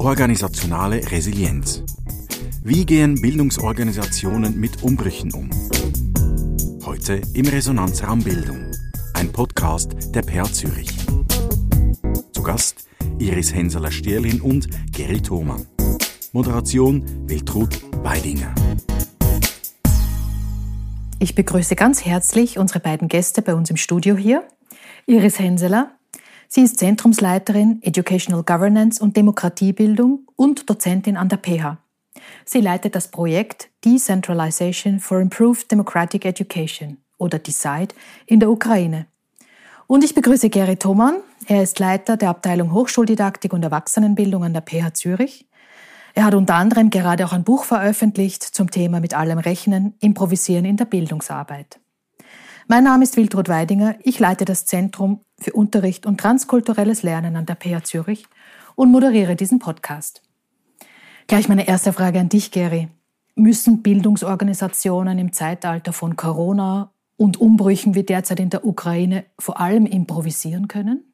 Organisationale Resilienz. Wie gehen Bildungsorganisationen mit Umbrüchen um? Heute im Resonanzraum Bildung, ein Podcast der PA Zürich. Zu Gast Iris Henseler-Stierlin und Gary Thoman. Moderation Wiltrud Weidinger. Ich begrüße ganz herzlich unsere beiden Gäste bei uns im Studio hier. Iris Henseler. Sie ist Zentrumsleiterin Educational Governance und Demokratiebildung und Dozentin an der PH. Sie leitet das Projekt Decentralization for Improved Democratic Education oder DECIDE in der Ukraine. Und ich begrüße Gary Thoman. Er ist Leiter der Abteilung Hochschuldidaktik und Erwachsenenbildung an der PH Zürich. Er hat unter anderem gerade auch ein Buch veröffentlicht zum Thema mit allem Rechnen, Improvisieren in der Bildungsarbeit. Mein Name ist Wildrud Weidinger. Ich leite das Zentrum für Unterricht und transkulturelles Lernen an der PH Zürich und moderiere diesen Podcast. Gleich meine erste Frage an dich, Gary. Müssen Bildungsorganisationen im Zeitalter von Corona und Umbrüchen wie derzeit in der Ukraine vor allem improvisieren können?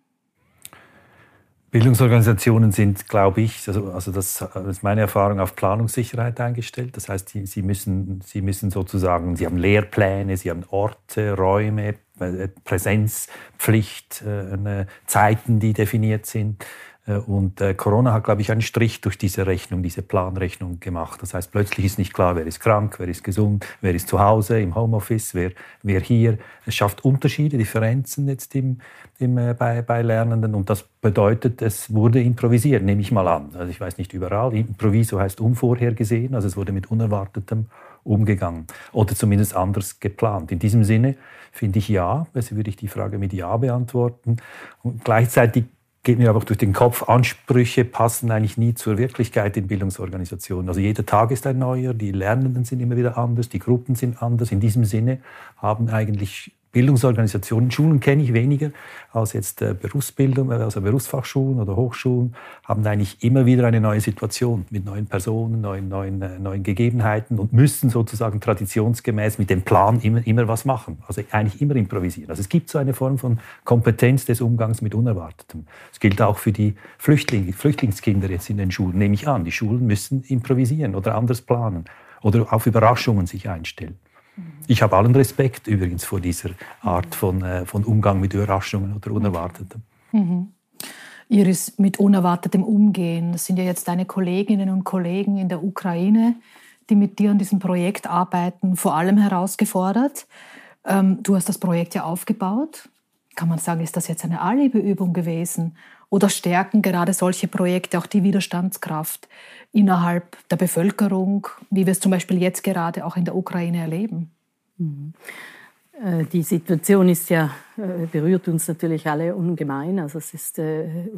Bildungsorganisationen sind, glaube ich, also, also das, ist meine Erfahrung, auf Planungssicherheit eingestellt. Das heißt, sie, sie, müssen, sie müssen sozusagen, sie haben Lehrpläne, sie haben Orte, Räume, äh, Präsenzpflicht, äh, Zeiten, die definiert sind. Äh, und äh, Corona hat, glaube ich, einen Strich durch diese Rechnung, diese Planrechnung gemacht. Das heißt, plötzlich ist nicht klar, wer ist krank, wer ist gesund, wer ist zu Hause im Homeoffice, wer, wer hier. Es schafft Unterschiede, Differenzen jetzt im, im, äh, bei, bei Lernenden. Und das bedeutet, es wurde improvisiert, nehme ich mal an. Also ich weiß nicht überall. Improviso heißt unvorhergesehen, also es wurde mit Unerwartetem umgegangen oder zumindest anders geplant. In diesem Sinne finde ich ja, also würde ich die Frage mit Ja beantworten. Und gleichzeitig geht mir aber auch durch den Kopf, Ansprüche passen eigentlich nie zur Wirklichkeit in Bildungsorganisationen. Also jeder Tag ist ein neuer, die Lernenden sind immer wieder anders, die Gruppen sind anders. In diesem Sinne haben eigentlich Bildungsorganisationen, Schulen kenne ich weniger als jetzt äh, Berufsbildung, also Berufsfachschulen oder Hochschulen, haben eigentlich immer wieder eine neue Situation mit neuen Personen, neuen, neuen, äh, neuen Gegebenheiten und müssen sozusagen traditionsgemäß mit dem Plan immer, immer was machen. Also eigentlich immer improvisieren. Also es gibt so eine Form von Kompetenz des Umgangs mit Unerwartetem. Das gilt auch für die Flüchtlinge, Flüchtlingskinder jetzt in den Schulen, nehme ich an. Die Schulen müssen improvisieren oder anders planen oder auf Überraschungen sich einstellen. Ich habe allen Respekt übrigens vor dieser Art von, äh, von Umgang mit Überraschungen oder Unerwartetem. Mhm. Iris, mit unerwartetem Umgehen. Das sind ja jetzt deine Kolleginnen und Kollegen in der Ukraine, die mit dir an diesem Projekt arbeiten, vor allem herausgefordert. Ähm, du hast das Projekt ja aufgebaut. Kann man sagen, ist das jetzt eine Alibi-Übung gewesen? Oder stärken gerade solche Projekte auch die Widerstandskraft innerhalb der Bevölkerung, wie wir es zum Beispiel jetzt gerade auch in der Ukraine erleben? Mhm. Äh, die Situation ist ja, äh, berührt uns natürlich alle ungemein. Also es ist, äh,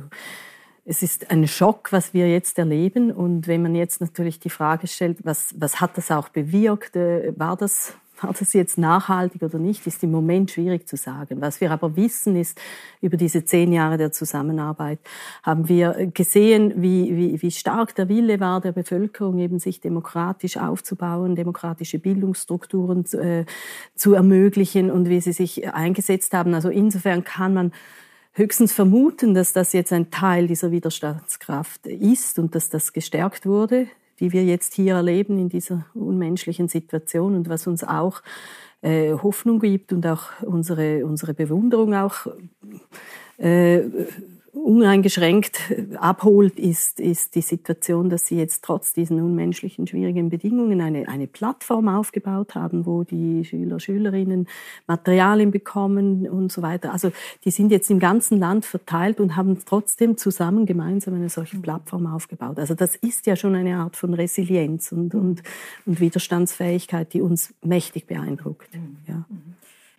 es ist ein Schock, was wir jetzt erleben. Und wenn man jetzt natürlich die Frage stellt, was, was hat das auch bewirkt? War das war das jetzt nachhaltig oder nicht, ist im Moment schwierig zu sagen. Was wir aber wissen ist, über diese zehn Jahre der Zusammenarbeit haben wir gesehen, wie, wie, wie stark der Wille war der Bevölkerung, eben sich demokratisch aufzubauen, demokratische Bildungsstrukturen zu, äh, zu ermöglichen und wie sie sich eingesetzt haben. Also insofern kann man höchstens vermuten, dass das jetzt ein Teil dieser Widerstandskraft ist und dass das gestärkt wurde die wir jetzt hier erleben in dieser unmenschlichen Situation und was uns auch äh, Hoffnung gibt und auch unsere, unsere Bewunderung auch äh, uneingeschränkt abholt, ist, ist die Situation, dass sie jetzt trotz diesen unmenschlichen, schwierigen Bedingungen eine, eine Plattform aufgebaut haben, wo die Schüler, Schülerinnen Materialien bekommen und so weiter. Also die sind jetzt im ganzen Land verteilt und haben trotzdem zusammen gemeinsam eine solche Plattform aufgebaut. Also das ist ja schon eine Art von Resilienz und, und, und Widerstandsfähigkeit, die uns mächtig beeindruckt. Ja.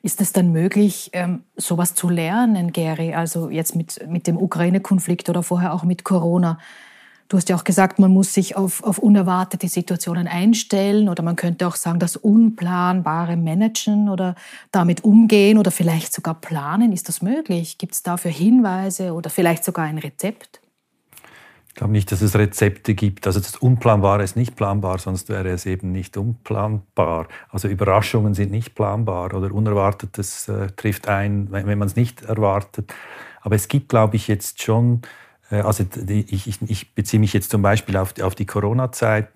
Ist es dann möglich, ähm, sowas zu lernen, Gary? Also jetzt mit, mit dem Ukraine-Konflikt oder vorher auch mit Corona. Du hast ja auch gesagt, man muss sich auf, auf unerwartete Situationen einstellen oder man könnte auch sagen, das Unplanbare managen oder damit umgehen oder vielleicht sogar planen. Ist das möglich? Gibt es dafür Hinweise oder vielleicht sogar ein Rezept? Glaube nicht, dass es Rezepte gibt. Also das Unplanbare ist nicht planbar, sonst wäre es eben nicht unplanbar. Also Überraschungen sind nicht planbar oder Unerwartetes äh, trifft ein, wenn, wenn man es nicht erwartet. Aber es gibt, glaube ich, jetzt schon Äh, also ich, ich, ich beziehe mich jetzt zum Beispiel auf, auf die Corona-Zeit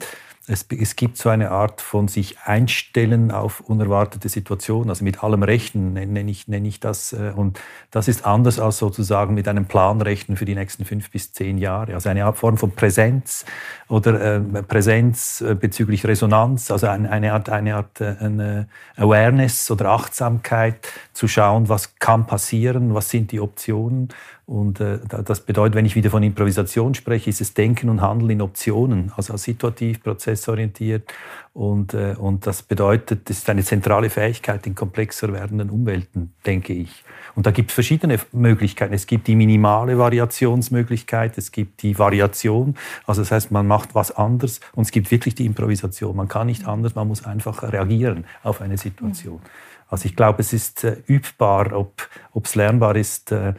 es, es, gibt so eine Art von sich einstellen auf unerwartete Situationen, also mit allem Rechnen nenne ich, nenne ich das. Äh, und das ist anders als sozusagen mit einem Plan rechnen für die nächsten fünf bis zehn Jahre. Also eine Art Form von Präsenz oder äh, Präsenz äh, bezüglich Resonanz, also eine, eine Art, eine Art äh, eine Awareness oder Achtsamkeit zu schauen, was kann passieren, was sind die Optionen und äh, das bedeutet, wenn ich wieder von Improvisation spreche, ist es Denken und Handeln in Optionen, also situativ, prozessorientiert. Und, äh, und das bedeutet, das ist eine zentrale Fähigkeit in komplexer werdenden Umwelten, denke ich. Und da gibt es verschiedene Möglichkeiten. Es gibt die minimale Variationsmöglichkeit, es gibt die Variation, also das heißt, man macht was anders und es gibt wirklich die Improvisation. Man kann nicht anders, man muss einfach reagieren auf eine Situation. Also ich glaube, es ist äh, übbar, ob es lernbar ist. Äh,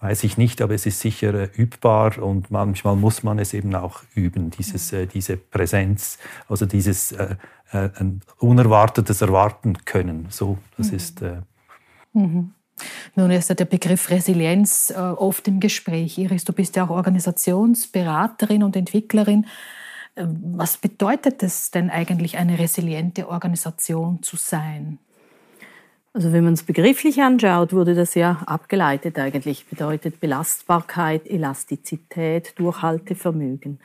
Weiß ich nicht, aber es ist sicher äh, übbar und manchmal muss man es eben auch üben, dieses, äh, diese Präsenz, also dieses äh, äh, ein unerwartetes Erwarten können. So, das mhm. ist. Äh mhm. Nun ist ja der Begriff Resilienz oft im Gespräch. Iris, du bist ja auch Organisationsberaterin und Entwicklerin. Ähm, was bedeutet es denn eigentlich, eine resiliente Organisation zu sein? Also wenn man es begrifflich anschaut, wurde das ja abgeleitet eigentlich. Bedeutet Belastbarkeit, Elastizität, Durchhaltevermögen.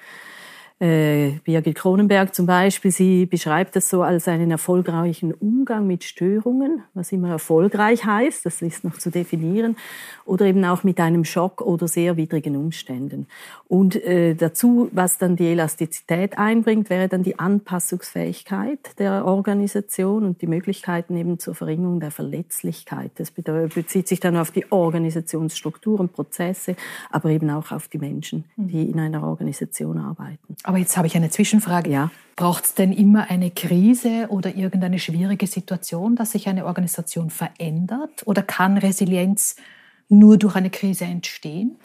Äh, Birgit Kronenberg zum Beispiel, sie beschreibt das so als einen erfolgreichen Umgang mit Störungen, was immer erfolgreich heißt, das ist noch zu definieren, oder eben auch mit einem Schock oder sehr widrigen Umständen. Und äh, dazu, was dann die Elastizität einbringt, wäre dann die Anpassungsfähigkeit der Organisation und die Möglichkeiten eben zur Verringerung der Verletzlichkeit. Das bezieht sich dann auf die Organisationsstrukturen, Prozesse, aber eben auch auf die Menschen, die in einer Organisation arbeiten. Aber jetzt habe ich eine Zwischenfrage. Ja. Braucht es denn immer eine Krise oder irgendeine schwierige Situation, dass sich eine Organisation verändert? Oder kann Resilienz nur durch eine Krise entstehen?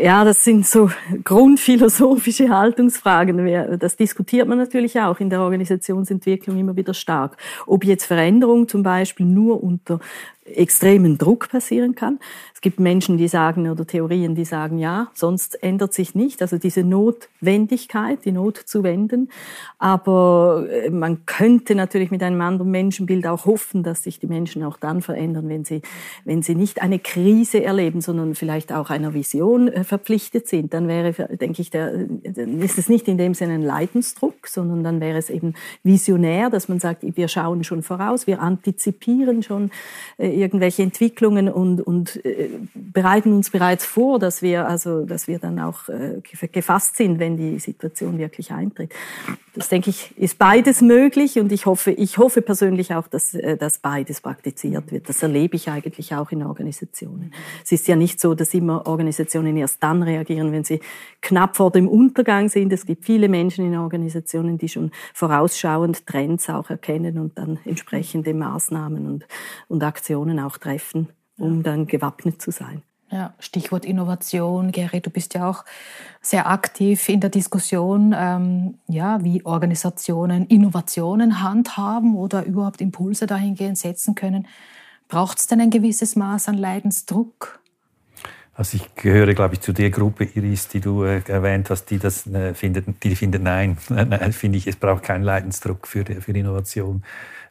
Ja, das sind so grundphilosophische Haltungsfragen. Das diskutiert man natürlich auch in der Organisationsentwicklung immer wieder stark. Ob jetzt Veränderung zum Beispiel nur unter extremen Druck passieren kann. Es gibt Menschen, die sagen, oder Theorien, die sagen, ja, sonst ändert sich nicht. Also diese Notwendigkeit, die Not zu wenden. Aber äh, man könnte natürlich mit einem anderen Menschenbild auch hoffen, dass sich die Menschen auch dann verändern, wenn sie, wenn sie nicht eine Krise erleben, sondern vielleicht auch einer Vision äh, verpflichtet sind. Dann wäre, denke ich, der, ist es nicht in dem Sinne ein Leidensdruck, sondern dann wäre es eben visionär, dass man sagt, wir schauen schon voraus, wir antizipieren schon, äh, irgendwelche Entwicklungen und, und äh, bereiten uns bereits vor, dass wir also, dass wir dann auch äh, gefasst sind, wenn die Situation wirklich eintritt. Das denke ich ist beides möglich und ich hoffe, ich hoffe persönlich auch, dass, äh, dass beides praktiziert wird. Das erlebe ich eigentlich auch in Organisationen. Es ist ja nicht so, dass immer Organisationen erst dann reagieren, wenn sie knapp vor dem Untergang sind. Es gibt viele Menschen in Organisationen, die schon vorausschauend Trends auch erkennen und dann entsprechende Maßnahmen und, und Aktionen Aktionen auch treffen, um dann gewappnet zu sein. Ja, Stichwort Innovation. Gary, du bist ja auch sehr aktiv in der Diskussion, ähm, ja, wie Organisationen Innovationen handhaben oder überhaupt Impulse dahingehend setzen können. Braucht es denn ein gewisses Maß an Leidensdruck? Also ich gehöre, glaube ich, zu der Gruppe, Iris, die du äh, erwähnt hast, die das äh, findet, die findet nein, nein, finde ich, es braucht keinen Leidensdruck für, für Innovation.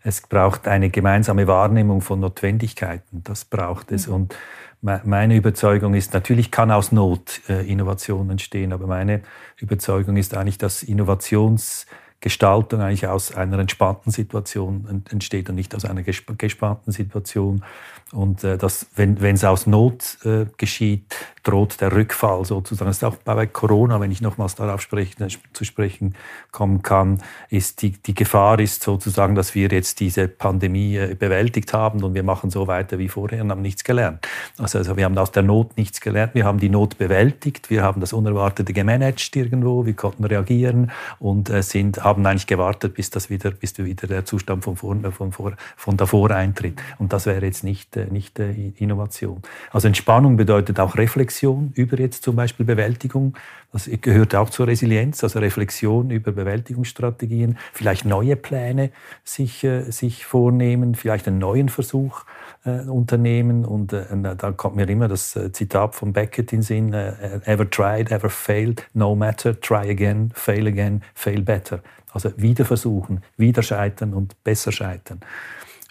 Es braucht eine gemeinsame Wahrnehmung von Notwendigkeiten. Das braucht es. Mhm. Und meine Überzeugung ist, natürlich kann aus Not äh, Innovation entstehen, aber meine Überzeugung ist eigentlich, dass Innovationsgestaltung eigentlich aus einer entspannten Situation entsteht und nicht aus einer gespannten Situation. Und äh, dass, wenn es aus Not äh, geschieht, droht der Rückfall sozusagen. Das ist auch bei Corona, wenn ich nochmals darauf sprechen, zu sprechen kommen kann, ist die, die Gefahr ist sozusagen, dass wir jetzt diese Pandemie äh, bewältigt haben und wir machen so weiter wie vorher und haben nichts gelernt. Also, also wir haben aus der Not nichts gelernt, wir haben die Not bewältigt, wir haben das Unerwartete gemanagt irgendwo, wir konnten reagieren und äh, sind haben eigentlich gewartet, bis das wieder, bis wieder der Zustand von, vor, von, vor, von davor eintritt. Und das wäre jetzt nicht, äh, nicht äh, Innovation. Also Entspannung bedeutet auch Reflexion über jetzt zum Beispiel Bewältigung. Das gehört auch zur Resilienz, also Reflexion über Bewältigungsstrategien, vielleicht neue Pläne sich, äh, sich vornehmen, vielleicht einen neuen Versuch äh, unternehmen. Und äh, da kommt mir immer das äh, Zitat von Beckett in den Sinn, ever tried, ever failed, no matter, try again, fail again, fail better. Also wieder versuchen, wieder scheitern und besser scheitern.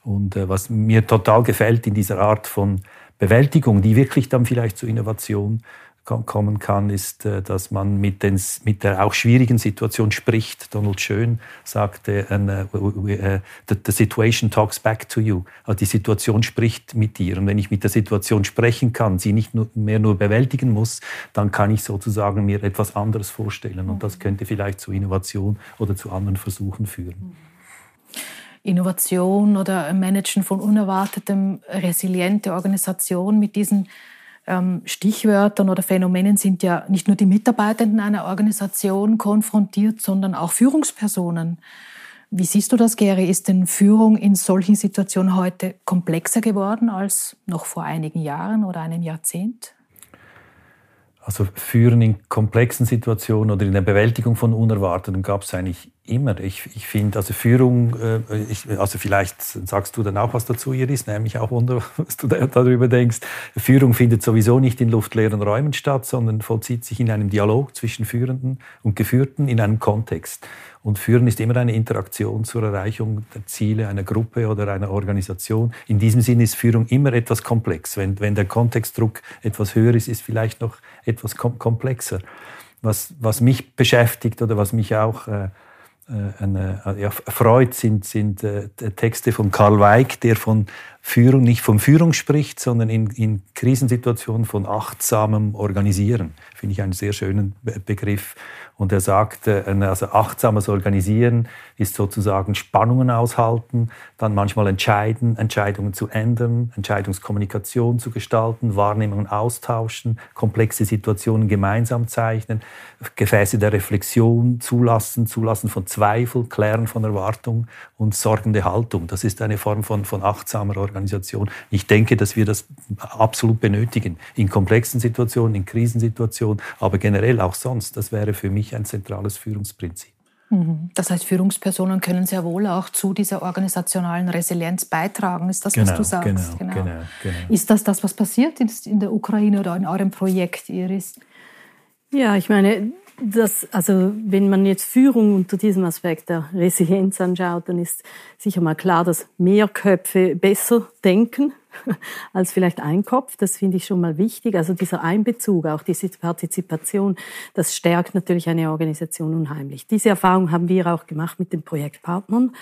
Und äh, was mir total gefällt in dieser Art von Bewältigung, die wirklich dann vielleicht zur Innovation kommen kann, ist, äh, dass man mit, den, mit der auch schwierigen Situation spricht. Donald Schön sagte, uh, the, the situation talks back to you. Also die Situation spricht mit dir. Und wenn ich mit der Situation sprechen kann, sie nicht nur, mehr nur bewältigen muss, dann kann ich sozusagen mir etwas anderes vorstellen. Und das könnte vielleicht zu Innovation oder zu anderen Versuchen führen. Innovation oder Managen von Unerwartetem, resiliente Organisation mit diesen ähm, Stichwörtern oder Phänomenen sind ja nicht nur die Mitarbeitenden einer Organisation konfrontiert, sondern auch Führungspersonen. Wie siehst du das, Gary? Ist denn Führung in solchen Situationen heute komplexer geworden als noch vor einigen Jahren oder einem Jahrzehnt? Also Führen in komplexen Situationen oder in der Bewältigung von Unerwarteten gab es eigentlich immer. Ich, ich finde, also Führung, äh, ich, also vielleicht sagst du dann auch was dazu, Iris, nämlich auch wunder, was du darüber denkst. Führung findet sowieso nicht in luftleeren Räumen statt, sondern vollzieht sich in einem Dialog zwischen Führenden und Geführten in einem Kontext. Und Führen ist immer eine Interaktion zur Erreichung der Ziele einer Gruppe oder einer Organisation. In diesem Sinne ist Führung immer etwas komplex. Wenn, wenn der Kontextdruck etwas höher ist, ist vielleicht noch etwas komplexer. Was, was mich beschäftigt oder was mich auch äh eine, äh, ja, freut, sind, sind äh, Texte von Karl Weig, der von Führung, nicht von Führung spricht, sondern in, in Krisensituationen von achtsamem Organisieren. Finde ich einen sehr schönen Begriff. Und er sagte, also achtsames Organisieren ist sozusagen Spannungen aushalten, dann manchmal entscheiden, Entscheidungen zu ändern, Entscheidungskommunikation zu gestalten, Wahrnehmungen austauschen, komplexe Situationen gemeinsam zeichnen, Gefäße der Reflexion zulassen, zulassen von Zweifel, Klären von Erwartung und sorgende Haltung. Das ist eine Form von, von achtsamer Organisation. Ich denke, dass wir das absolut benötigen. In komplexen Situationen, in Krisensituationen, aber generell auch sonst. Das wäre für mich ein zentrales Führungsprinzip. Mhm. Das heißt, Führungspersonen können sehr wohl auch zu dieser organisationalen Resilienz beitragen. Ist das, genau, was du sagst? Genau, genau. Genau, genau. Ist das das, was passiert in der Ukraine oder in eurem Projekt, Iris? Ja, ich meine, das, also wenn man jetzt Führung unter diesem Aspekt der Resilienz anschaut, dann ist sicher mal klar, dass mehr Köpfe besser denken als vielleicht ein Kopf. Das finde ich schon mal wichtig. Also dieser Einbezug, auch diese Partizipation, das stärkt natürlich eine Organisation unheimlich. Diese Erfahrung haben wir auch gemacht mit den Projektpartnern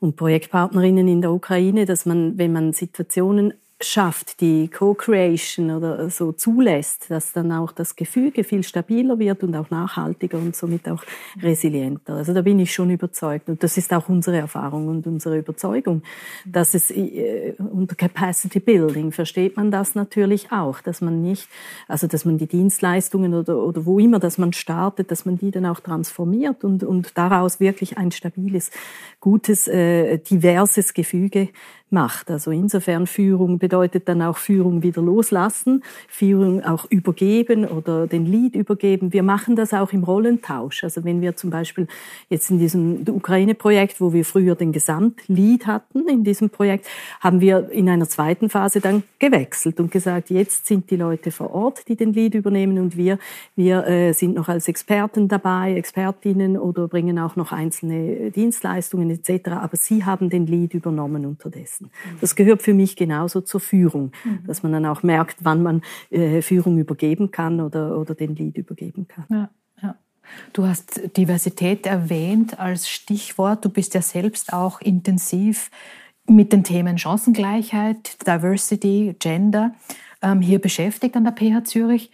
und Projektpartnerinnen in der Ukraine, dass man, wenn man Situationen schafft, die Co-Creation oder so zulässt, dass dann auch das Gefüge viel stabiler wird und auch nachhaltiger und somit auch resilienter. Also da bin ich schon überzeugt und das ist auch unsere Erfahrung und unsere Überzeugung, dass es äh, unter Capacity Building versteht man das natürlich auch, dass man nicht, also dass man die Dienstleistungen oder, oder wo immer, dass man startet, dass man die dann auch transformiert und, und daraus wirklich ein stabiles, gutes, äh, diverses Gefüge macht. Also insofern Führung bedeutet dann auch Führung wieder loslassen, Führung auch übergeben oder den Lead übergeben. Wir machen das auch im Rollentausch. Also wenn wir zum Beispiel jetzt in diesem Ukraine-Projekt, wo wir früher den Gesamtlead hatten in diesem Projekt, haben wir in einer zweiten Phase dann gewechselt und gesagt, jetzt sind die Leute vor Ort, die den Lead übernehmen und wir, wir äh, sind noch als Experten dabei, Expertinnen oder bringen auch noch einzelne Dienstleistungen etc. Aber sie haben den Lead übernommen unterdessen setzen. Das gehört für mich genauso zur Führung, mhm. dass man dann auch merkt, wann man äh, Führung übergeben kann oder, oder den Lead übergeben kann. Ja, ja. Du hast Diversität erwähnt als Stichwort. Du bist ja selbst auch intensiv mit den Themen Chancengleichheit, Diversity, Gender ähm, hier beschäftigt an der PH Zürich.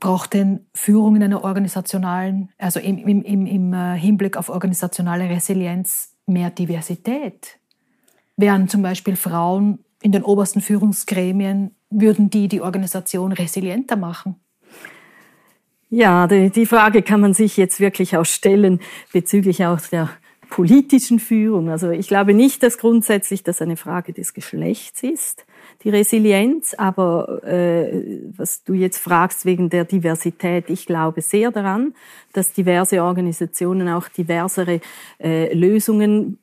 Braucht denn Führung in einer organisationalen, also im, im, im, im äh, Hinblick auf organisationale Resilienz mehr Diversität? Wären zum Beispiel Frauen in den obersten Führungsgremien, würden die die Organisation resilienter machen? Ja, die, die Frage kann man sich jetzt wirklich auch stellen bezüglich auch der politischen Führung. Also ich glaube nicht, dass grundsätzlich das eine Frage des Geschlechts ist, die Resilienz, aber äh, was du jetzt fragst wegen der Diversität, ich glaube sehr daran, dass diverse Organisationen auch diversere äh, Lösungen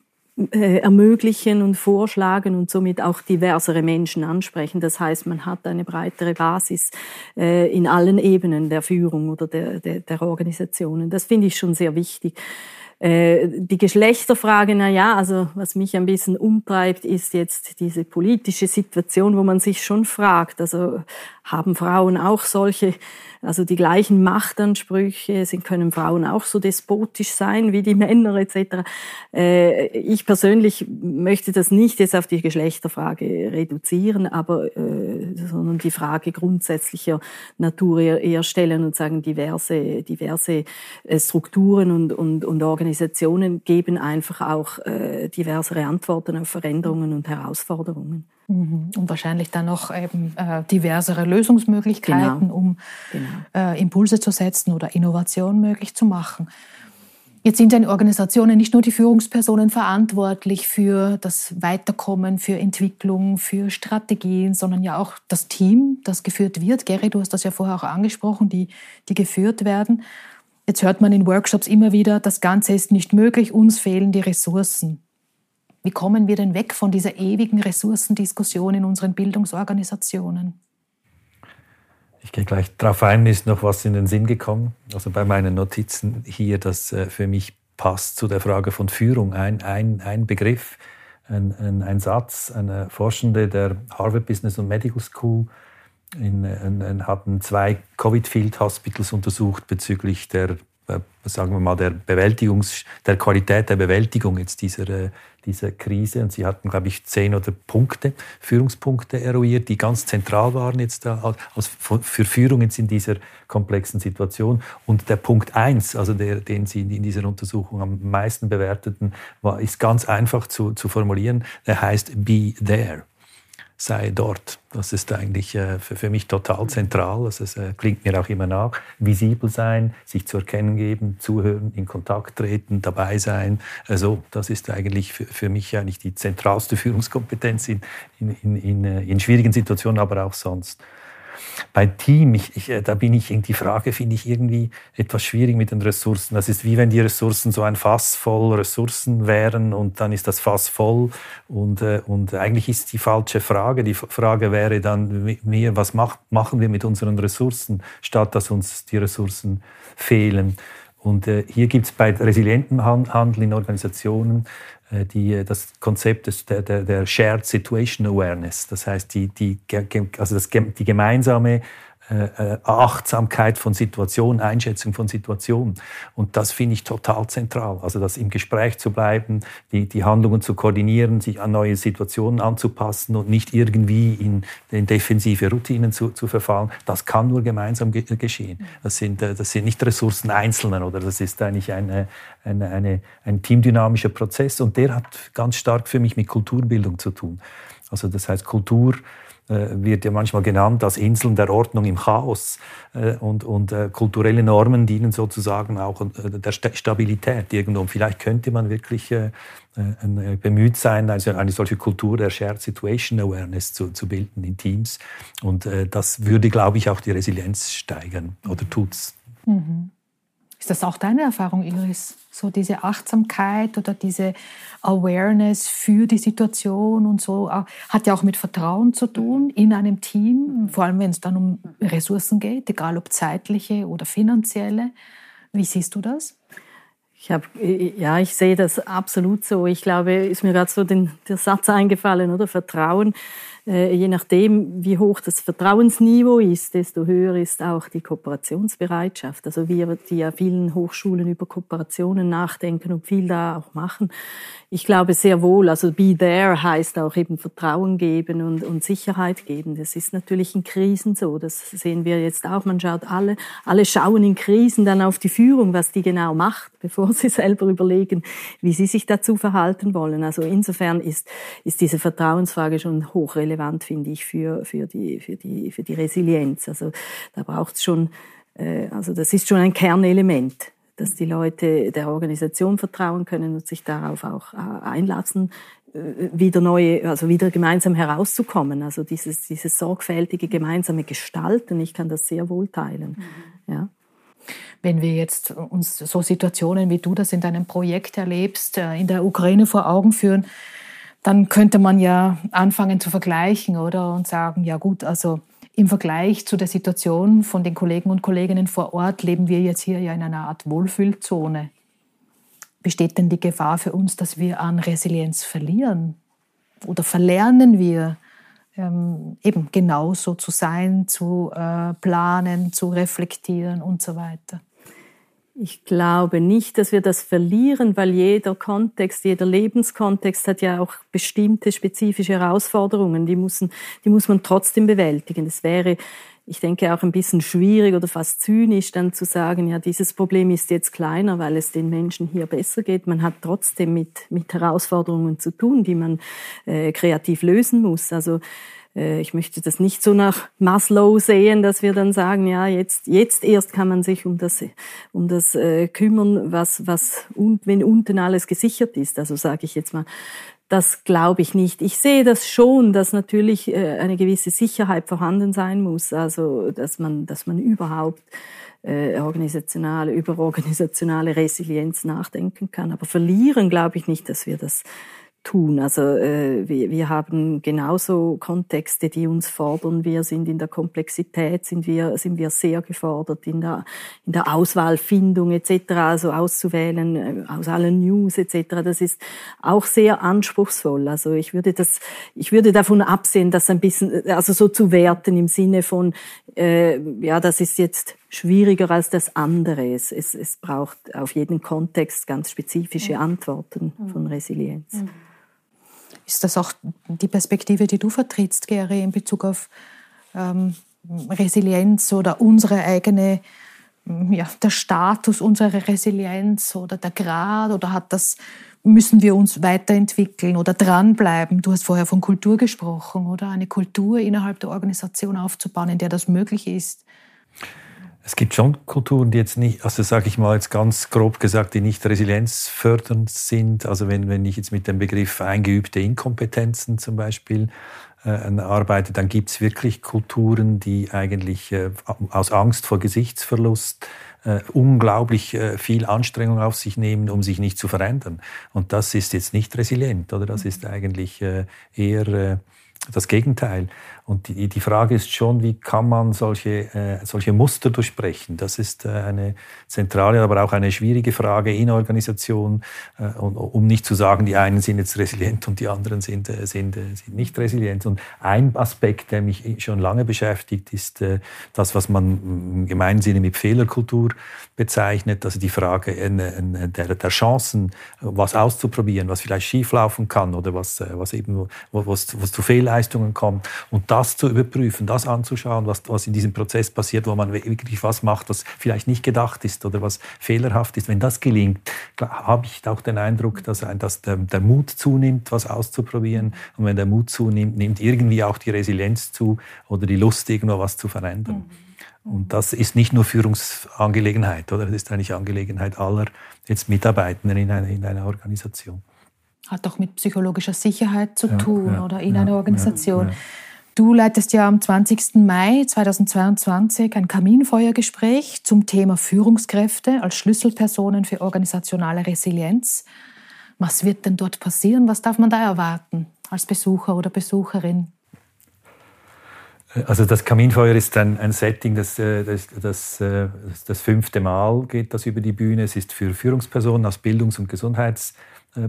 äh, ermöglichen und vorschlagen und somit auch diversere Menschen ansprechen. Das heißt, man hat eine breitere Basis äh, in allen Ebenen der Führung oder der, der, der Organisationen. Das finde ich schon sehr wichtig. Äh, die Geschlechterfrage, na ja, also was mich ein bisschen umtreibt, ist jetzt diese politische Situation, wo man sich schon fragt, also haben Frauen auch solche, also die gleichen Machtansprüche, sind, können Frauen auch so despotisch sein wie die Männer etc. Äh, ich persönlich möchte das nicht jetzt auf die Geschlechterfrage reduzieren, aber äh, sondern die Frage grundsätzlicher Natur eher stellen und sagen, diverse, diverse Strukturen und, und, und Organisationen geben einfach auch diversere Antworten auf Veränderungen und Herausforderungen. Mhm. Und wahrscheinlich dann noch eben äh, diversere Lösungsmöglichkeiten, genau. um genau. Äh, Impulse zu setzen oder Innovation möglich zu machen. Jetzt sind ja in Organisationen nicht nur die Führungspersonen verantwortlich für das Weiterkommen, für Entwicklung, für Strategien, sondern ja auch das Team, das geführt wird. Gary, du hast das ja vorher auch angesprochen, die, die geführt werden. Jetzt hört man in Workshops immer wieder, das Ganze ist nicht möglich, uns fehlen die Ressourcen. Wie kommen wir denn weg von dieser ewigen Ressourcendiskussion in unseren Bildungsorganisationen? Ich gehe gleich darauf ein, ist noch was in den Sinn gekommen. Also bei meinen Notizen hier, das äh, für mich passt zu der Frage von Führung. Ein, ein, ein Begriff, ein, ein, ein Satz, eine Forschende der Harvard Business und Medical School in, in, in, haben zwei Covid-Field Hospitals untersucht bezüglich der äh, sagen wir mal, der Bewältigungs, der Qualität der Bewältigung jetzt dieser, äh, dieser Krise. Und sie hatten, glaube ich, zehn oder Punkte, Führungspunkte eruiert, die ganz zentral waren jetzt da als für Führung in dieser komplexen Situation. Und der Punkt eins, also der, den sie in dieser Untersuchung am meisten bewerteten, war, ist ganz einfach zu, zu formulieren. Der heißt Be There sei dort. Das ist eigentlich äh, für, mich total zentral. Also es äh, klingt mir auch immer nach. Visibel sein, sich zu erkennen geben, zuhören, in Kontakt treten, dabei sein. Also das ist eigentlich für, mich eigentlich die zentralste Führungskompetenz in, in, in, in, äh, in schwierigen Situationen, aber auch sonst. Bei Team, ich, ich, äh, da bin ich, die Frage finde ich irgendwie etwas schwierig mit den Ressourcen. Das ist wie wenn die Ressourcen so ein Fass voll Ressourcen wären und dann ist das Fass voll und, äh, und eigentlich ist die falsche Frage. Die Frage wäre dann mehr, was macht, machen wir mit unseren Ressourcen, statt dass uns die Ressourcen fehlen. Und äh, hier gibt es bei resilientem Handel in Organisationen die, äh, das Konzept des, der, der Shared Situation Awareness. Das heißt, die, die, also das, die gemeinsame äh, äh, Achtsamkeit von Situationen, Einschätzung von Situationen. Und das finde ich total zentral. Also das im Gespräch zu bleiben, die, die Handlungen zu koordinieren, sich an neue Situationen anzupassen und nicht irgendwie in, in defensive Routinen zu, zu verfallen, das kann nur gemeinsam ge geschehen. Das sind, äh, das sind nicht Ressourcen Einzelnen oder das ist eigentlich eine, eine, eine, ein teamdynamischer Prozess und der hat ganz stark für mich mit Kulturbildung zu tun. Also das heißt Kultur, äh, wird ja manchmal genannt als Inseln der Ordnung im Chaos. Äh, und, und äh, kulturelle Normen dienen sozusagen auch der Stabilität irgendwo. Und vielleicht könnte man wirklich bemüht sein, also eine solche Kultur der Shared Situation Awareness zu, zu bilden in Teams. Und das würde, glaube ich, auch die Resilienz steigern oder tut's. Mhm. Ist das auch deine Erfahrung, Iris? So diese Achtsamkeit oder diese Awareness für die Situation und so äh, hat ja auch mit Vertrauen zu tun in einem Team, vor allem wenn es dann um Ressourcen geht, egal ob zeitliche oder finanzielle. Wie siehst du das? Ich hab, ja, ich sehe das absolut so. Ich glaube, ist mir gerade so den, der Satz eingefallen, oder? Vertrauen je nachdem, wie hoch das Vertrauensniveau ist, desto höher ist auch die Kooperationsbereitschaft. Also wir, die ja vielen Hochschulen über Kooperationen nachdenken und viel da auch machen. Ich glaube sehr wohl, also be there heißt auch eben Vertrauen geben und, und Sicherheit geben. Das ist natürlich in Krisen so. Das sehen wir jetzt auch. Man schaut alle, alle schauen in Krisen dann auf die Führung, was die genau macht, bevor sie selber überlegen, wie sie sich dazu verhalten wollen. Also insofern ist, ist diese Vertrauensfrage schon hochrelevant relevant, finde ich, für, für, die, für, die, für die Resilienz. Also da braucht es schon Äh, also das ist schon ein Kernelement, dass die Leute der Organisation vertrauen können und sich darauf auch äh, einlassen, äh, wieder neue, also wieder gemeinsam herauszukommen. Also dieses, dieses sorgfältige gemeinsame Gestalten, ich kann das sehr wohl teilen. Mhm. Ja. Wenn wir jetzt uns so Situationen, wie du das in deinem Projekt erlebst, in der Ukraine vor Augen führen, dann könnte man ja anfangen zu vergleichen, oder? Und sagen, ja gut, also im Vergleich zu der Situation von den Kollegen und Kolleginnen vor Ort leben wir jetzt hier ja in einer Art Wohlfühlzone. Besteht denn die Gefahr für uns, dass wir an Resilienz verlieren? Oder verlernen wir ähm, eben genauso zu sein, zu äh, planen, zu reflektieren und so weiter? Ich glaube nicht, dass wir das verlieren, weil jeder Kontext, jeder Lebenskontext hat ja auch bestimmte spezifische Herausforderungen, die, müssen, die muss man trotzdem bewältigen. Es wäre, ich denke, auch ein bisschen schwierig oder fast zynisch dann zu sagen, ja, dieses Problem ist jetzt kleiner, weil es den Menschen hier besser geht. Man hat trotzdem mit, mit Herausforderungen zu tun, die man äh, kreativ lösen muss. Also ich möchte das nicht so nach Maslow sehen, dass wir dann sagen, ja, jetzt, jetzt erst kann man sich um das, um das äh, kümmern, was, was, und wenn unten alles gesichert ist. Also sage ich jetzt mal, das glaube ich nicht. Ich sehe das schon, dass natürlich äh, eine gewisse Sicherheit vorhanden sein muss. Also, dass man, dass man überhaupt äh, organisationale, über organisationale Resilienz nachdenken kann. Aber verlieren glaube ich nicht, dass wir das tun. Also äh, wir, wir haben genauso Kontexte, die uns fordern. Wir sind in der Komplexität, sind wir, sind wir sehr gefordert in der, in der Auswahlfindung etc., also auszuwählen äh, aus allen News etc. Das ist auch sehr anspruchsvoll. Also ich würde das, ich würde davon absehen, das ein bisschen, also so zu werten im Sinne von, äh, ja, das ist jetzt schwieriger als das andere. Es, es, es braucht auf jeden Kontext ganz spezifische Antworten von Resilienz. Mhm. Ist das auch die Perspektive, die du vertrittst, Gary, in Bezug auf ähm, Resilienz oder unsere eigene, ja, der Status unserer Resilienz oder der Grad oder hat das, müssen wir uns weiterentwickeln oder dranbleiben? Du hast vorher von Kultur gesprochen oder eine Kultur innerhalb der Organisation aufzubauen, in der das möglich ist. Es gibt schon Kulturen, die jetzt nicht, also sage ich mal jetzt ganz grob gesagt, die nicht resilienzfördernd sind. Also wenn, wenn ich jetzt mit dem Begriff eingeübte Inkompetenzen zum Beispiel äh, arbeite, dann gibt es wirklich Kulturen, die eigentlich äh, aus Angst vor Gesichtsverlust äh, unglaublich äh, viel Anstrengung auf sich nehmen, um sich nicht zu verändern. Und das ist jetzt nicht resilient, oder? Das ist eigentlich äh, eher äh, das Gegenteil. Und die, die Frage ist schon, wie kann man solche, äh, solche Muster durchbrechen? Das ist äh, eine zentrale, aber auch eine schwierige Frage in Organisationen, äh, um nicht zu sagen, die einen sind jetzt resilient und die anderen sind, äh, sind, äh, sind nicht resilient. Und ein Aspekt, der mich schon lange beschäftigt, ist äh, das, was man im gemeinen Sinne mit Fehlerkultur bezeichnet, also die Frage äh, der, der Chancen, was auszuprobieren, was vielleicht schieflaufen kann oder was, was eben, was, was zu Fehlleistungen kommt. Und das zu überprüfen, das anzuschauen, was, was in diesem Prozess passiert, wo man wirklich was macht, was vielleicht nicht gedacht ist oder was fehlerhaft ist. Wenn das gelingt, habe ich auch den Eindruck, dass, dass der, der, Mut zunimmt, was auszuprobieren. Und wenn der Mut zunimmt, nimmt irgendwie auch die Resilienz zu oder die Lust, irgendwo was zu verändern. Mhm. Und das ist nicht nur Führungsangelegenheit, oder? Das ist eigentlich Angelegenheit aller jetzt Mitarbeitenden in einer, in einer Organisation. Hat doch mit psychologischer Sicherheit zu ja, tun, ja, oder in ja, einer Organisation. Du leitest ja am 20. Mai 2022 ein Kaminfeuergespräch zum Thema Führungskräfte als Schlüsselpersonen für organisationale Resilienz. Was wird denn dort passieren? Was darf man da erwarten als Besucher oder Besucherin? Also das Kaminfeuer ist ein, ein Setting, das, äh, das, das, äh, das, fünfte Mal geht das über die Bühne. Es ist für Führungspersonen aus Bildungs- und Gesundheits-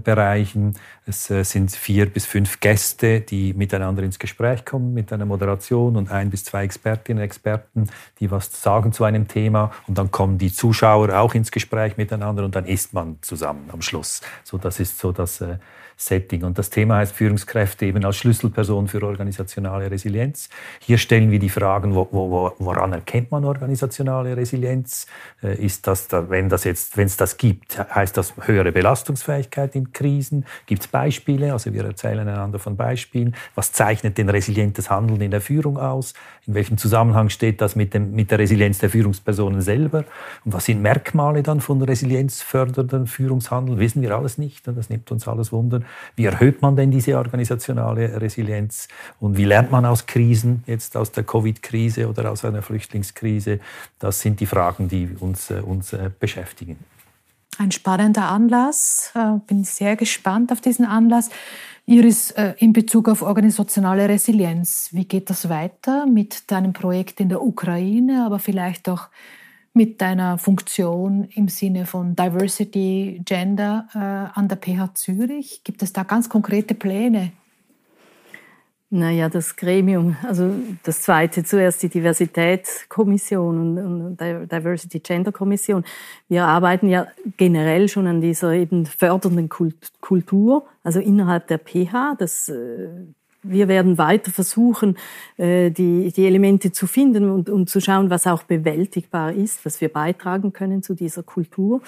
Bereichen. Es äh, sind vier bis fünf Gäste, die miteinander ins Gespräch kommen mit einer Moderation und ein bis zwei Expertinnen und Experten, die was sagen zu einem Thema. Und dann kommen die Zuschauer auch ins Gespräch miteinander und dann isst man zusammen am Schluss. So, das ist so das Setting. Und das Thema heißt Führungskräfte eben als Schlüsselperson für organisationale Resilienz. Hier stellen wir die Fragen, wo, wo, woran erkennt man organisationale Resilienz? Äh, ist das, da, wenn das jetzt, wenn es das gibt, heißt das höhere Belastungsfähigkeit in Krisen? Gibt es Beispiele? Also wir erzählen einander von Beispielen. Was zeichnet denn resilientes Handeln in der Führung aus? In welchem Zusammenhang steht das mit, dem, mit der Resilienz der Führungspersonen selber? Und was sind Merkmale dann von resilienzfördernden Führungshandeln? Wissen wir alles nicht. Das nimmt uns alles Wunder. Wie erhöht man denn diese organisationale Resilienz? Und wie lernt man aus Krisen, jetzt aus der Covid-Krise oder aus einer Flüchtlingskrise? Das sind die Fragen, die uns, äh, uns äh, beschäftigen. Ein spannender Anlass. Äh, bin sehr gespannt auf diesen Anlass. Iris, in Bezug auf organisationale Resilienz, wie geht das weiter mit deinem Projekt in der Ukraine, aber vielleicht auch mit deiner Funktion im Sinne von Diversity, Gender an der PH Zürich? Gibt es da ganz konkrete Pläne? Naja, das Gremium, also das zweite zuerst die Diversitätskommission und, und Diversity Gender Kommission. Wir arbeiten ja generell schon an dieser eben fördernden Kultur, also innerhalb der PH. Das, äh, wir werden weiter versuchen, äh, die, die Elemente zu finden und, und zu schauen, was auch bewältigbar ist, was wir beitragen können zu dieser Kultur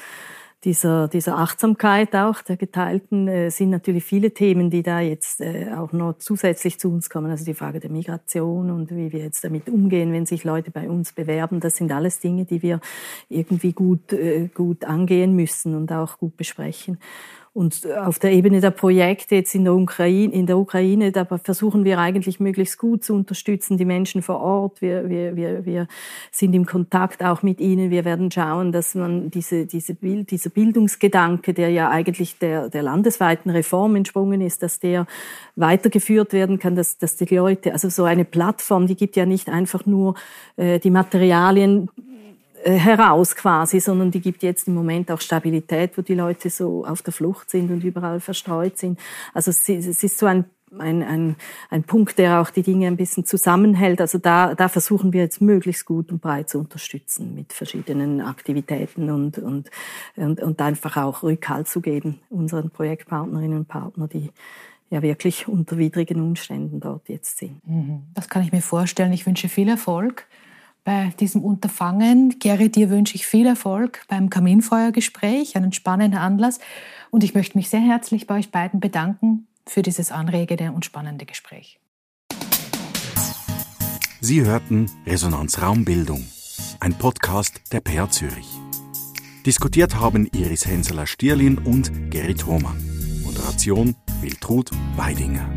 dieser, dieser Achtsamkeit auch der Geteilten äh, sind natürlich viele Themen, die da jetzt äh, auch noch zusätzlich zu uns kommen. Also die Frage der Migration und wie wir jetzt damit umgehen, wenn sich Leute bei uns bewerben. Das sind alles Dinge, die wir irgendwie gut, äh, gut angehen müssen und auch gut besprechen. Und auf der Ebene der Projekte jetzt in der Ukraine, in der Ukraine, da versuchen wir eigentlich möglichst gut zu unterstützen, die Menschen vor Ort. Wir, wir, wir, wir sind im Kontakt auch mit ihnen. Wir werden schauen, dass man diese, diese Bild, dieser Bildungsgedanke, der ja eigentlich der, der landesweiten Reform entsprungen ist, dass der weitergeführt werden kann, dass, dass die Leute, also so eine Plattform, die gibt ja nicht einfach nur äh, die Materialien äh, heraus quasi, sondern die gibt jetzt im Moment auch Stabilität, wo die Leute so auf der Flucht sind und überall verstreut sind. Also es, ist so ein ein, ein, ein Punkt, der auch die Dinge ein bisschen zusammenhält. Also da, da versuchen wir jetzt möglichst gut und breit zu unterstützen mit verschiedenen Aktivitäten und, und, und, und einfach auch Rückhalt zu geben unseren Projektpartnerinnen und Partnern, die ja wirklich unter widrigen Umständen dort jetzt sind. Mhm. Das kann ich mir vorstellen. Ich wünsche viel Erfolg bei diesem Unterfangen. Gary, dir wünsche ich viel Erfolg beim Kaminfeuergespräch, einen spannenden Anlass. Und ich möchte mich sehr herzlich bei euch beiden bedanken für dieses anregende und spannende Gespräch. Sie hörten Resonanz Raumbildung, ein Podcast der PR Zürich. Diskutiert haben Iris Henseler-Stierlin und Gerrit Hohmann. Moderation Wiltrud Weidinger.